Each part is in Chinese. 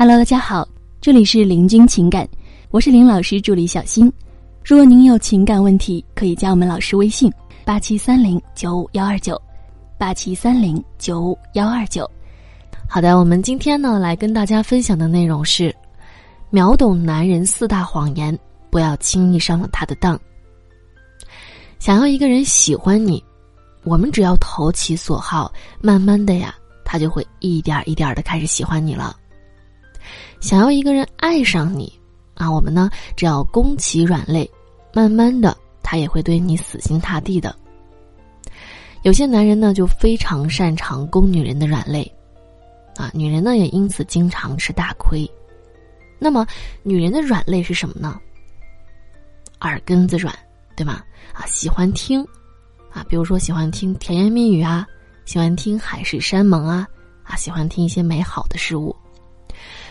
Hello，大家好，这里是林君情感，我是林老师助理小新。如果您有情感问题，可以加我们老师微信：八七三零九五幺二九，八七三零九五幺二九。好的，我们今天呢来跟大家分享的内容是：秒懂男人四大谎言，不要轻易上了他的当。想要一个人喜欢你，我们只要投其所好，慢慢的呀，他就会一点一点的开始喜欢你了。想要一个人爱上你，啊，我们呢只要攻其软肋，慢慢的他也会对你死心塌地的。有些男人呢就非常擅长攻女人的软肋，啊，女人呢也因此经常吃大亏。那么，女人的软肋是什么呢？耳根子软，对吗？啊，喜欢听，啊，比如说喜欢听甜言蜜语啊，喜欢听海誓山盟啊，啊，喜欢听一些美好的事物。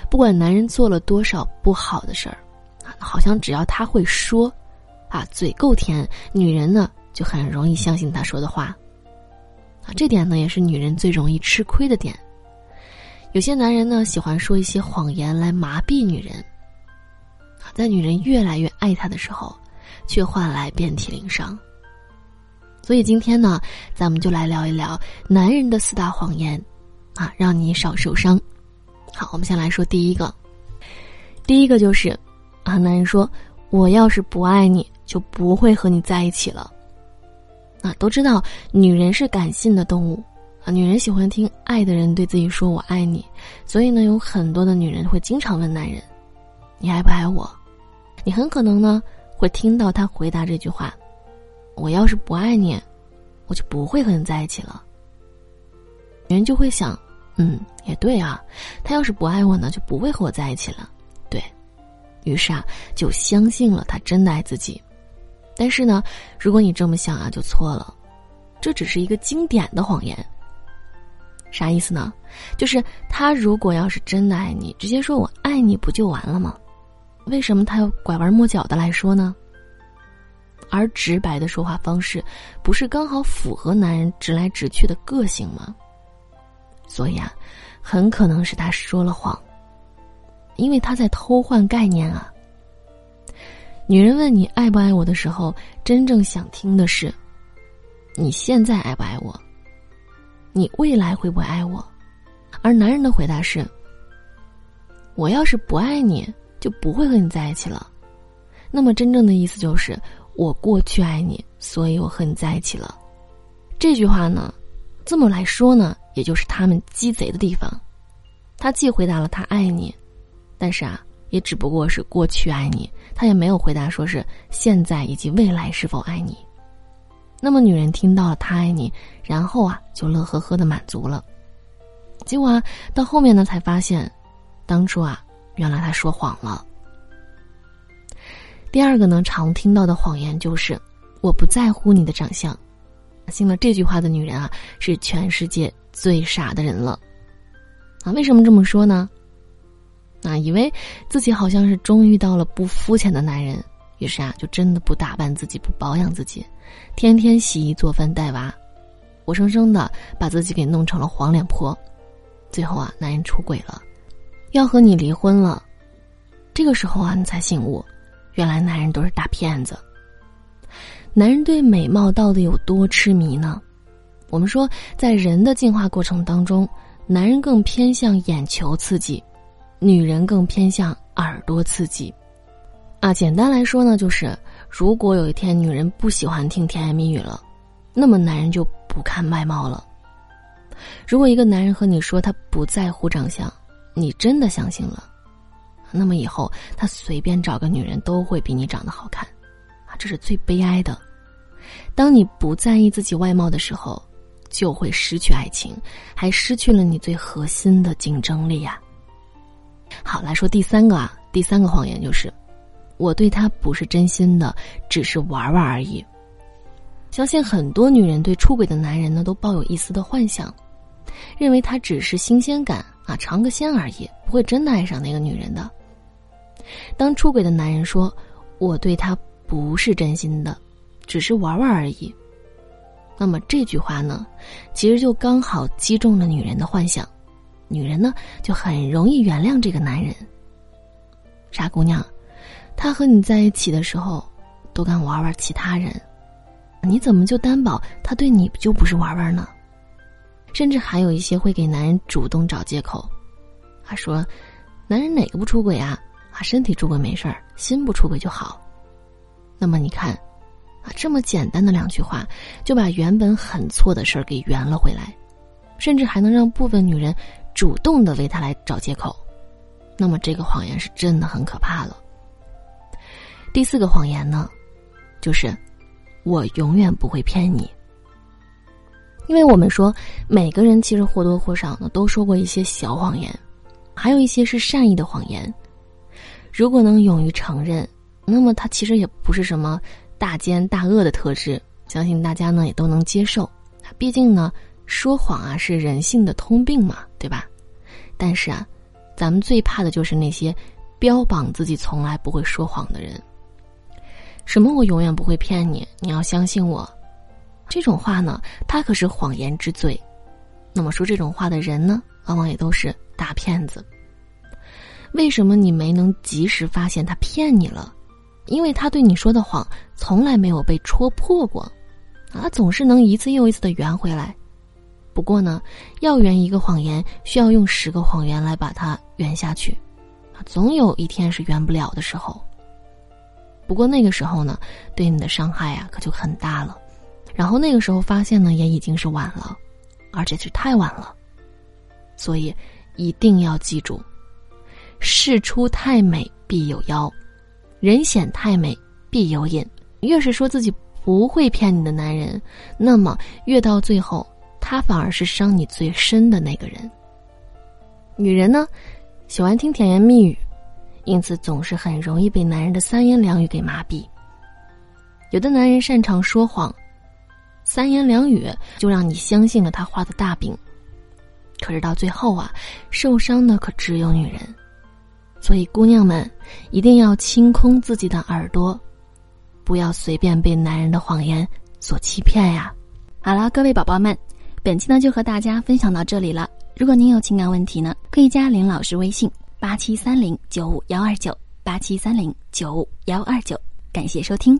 不管男人做了多少不好的事儿，啊，好像只要他会说，啊，嘴够甜，女人呢就很容易相信他说的话。啊，这点呢也是女人最容易吃亏的点。有些男人呢喜欢说一些谎言来麻痹女人，在女人越来越爱他的时候，却换来遍体鳞伤。所以今天呢，咱们就来聊一聊男人的四大谎言，啊，让你少受伤。好，我们先来说第一个。第一个就是，啊，男人说：“我要是不爱你，就不会和你在一起了。”啊，都知道女人是感性的动物，啊，女人喜欢听爱的人对自己说“我爱你”，所以呢，有很多的女人会经常问男人：“你爱不爱我？”你很可能呢会听到他回答这句话：“我要是不爱你，我就不会和你在一起了。”女人就会想。嗯，也对啊，他要是不爱我呢，就不会和我在一起了。对，于是啊，就相信了他真的爱自己。但是呢，如果你这么想啊，就错了，这只是一个经典的谎言。啥意思呢？就是他如果要是真的爱你，直接说我爱你不就完了吗？为什么他要拐弯抹角的来说呢？而直白的说话方式，不是刚好符合男人直来直去的个性吗？所以啊，很可能是他说了谎，因为他在偷换概念啊。女人问你爱不爱我的时候，真正想听的是，你现在爱不爱我？你未来会不会爱我？而男人的回答是：我要是不爱你，就不会和你在一起了。那么真正的意思就是，我过去爱你，所以我和你在一起了。这句话呢，这么来说呢？也就是他们鸡贼的地方，他既回答了他爱你，但是啊，也只不过是过去爱你，他也没有回答说是现在以及未来是否爱你。那么女人听到了他爱你，然后啊就乐呵呵的满足了，结果啊到后面呢才发现，当初啊原来他说谎了。第二个呢常听到的谎言就是我不在乎你的长相，信了这句话的女人啊是全世界。最傻的人了，啊？为什么这么说呢？啊，以为自己好像是终于到了不肤浅的男人，于是啊，就真的不打扮自己，不保养自己，天天洗衣做饭带娃，活生生的把自己给弄成了黄脸婆。最后啊，男人出轨了，要和你离婚了。这个时候啊，你才醒悟，原来男人都是大骗子。男人对美貌到底有多痴迷呢？我们说，在人的进化过程当中，男人更偏向眼球刺激，女人更偏向耳朵刺激。啊，简单来说呢，就是如果有一天女人不喜欢听甜言蜜语了，那么男人就不看外貌了。如果一个男人和你说他不在乎长相，你真的相信了，那么以后他随便找个女人都会比你长得好看，啊，这是最悲哀的。当你不在意自己外貌的时候。就会失去爱情，还失去了你最核心的竞争力呀。好，来说第三个啊，第三个谎言就是，我对他不是真心的，只是玩玩而已。相信很多女人对出轨的男人呢，都抱有一丝的幻想，认为他只是新鲜感啊，尝个鲜而已，不会真的爱上那个女人的。当出轨的男人说，我对他不是真心的，只是玩玩而已。那么这句话呢，其实就刚好击中了女人的幻想，女人呢就很容易原谅这个男人。傻姑娘，他和你在一起的时候，都敢玩玩其他人，你怎么就担保他对你就不是玩玩呢？甚至还有一些会给男人主动找借口，他说：“男人哪个不出轨啊？啊，身体出轨没事儿，心不出轨就好。”那么你看，这么简单的两句话，就把原本很错的事儿给圆了回来，甚至还能让部分女人主动的为他来找借口。那么这个谎言是真的很可怕了。第四个谎言呢，就是我永远不会骗你。因为我们说每个人其实或多或少呢都说过一些小谎言，还有一些是善意的谎言。如果能勇于承认，那么它其实也不是什么大奸大恶的特质，相信大家呢也都能接受。毕竟呢，说谎啊是人性的通病嘛，对吧？但是啊。咱们最怕的就是那些标榜自己从来不会说谎的人。什么？我永远不会骗你，你要相信我。这种话呢，他可是谎言之最。那么说这种话的人呢，往往也都是大骗子。为什么你没能及时发现他骗你了？因为他对你说的谎从来没有被戳破过，啊，总是能一次又一次的圆回来。不过呢，要圆一个谎言，需要用十个谎言来把它圆下去，总有一天是圆不了的时候。不过那个时候呢，对你的伤害啊，可就很大了。然后那个时候发现呢，也已经是晚了，而且是太晚了。所以一定要记住：事出太美必有妖，人显太美必有隐。越是说自己不会骗你的男人，那么越到最后。他反而是伤你最深的那个人。女人呢，喜欢听甜言蜜语，因此总是很容易被男人的三言两语给麻痹。有的男人擅长说谎，三言两语就让你相信了他画的大饼。可是到最后啊，受伤的可只有女人。所以姑娘们一定要清空自己的耳朵，不要随便被男人的谎言所欺骗呀。好了，各位宝宝们。本期呢就和大家分享到这里了。如果您有情感问题呢，可以加林老师微信八七三零九五幺二九八七三零九五幺二九。感谢收听。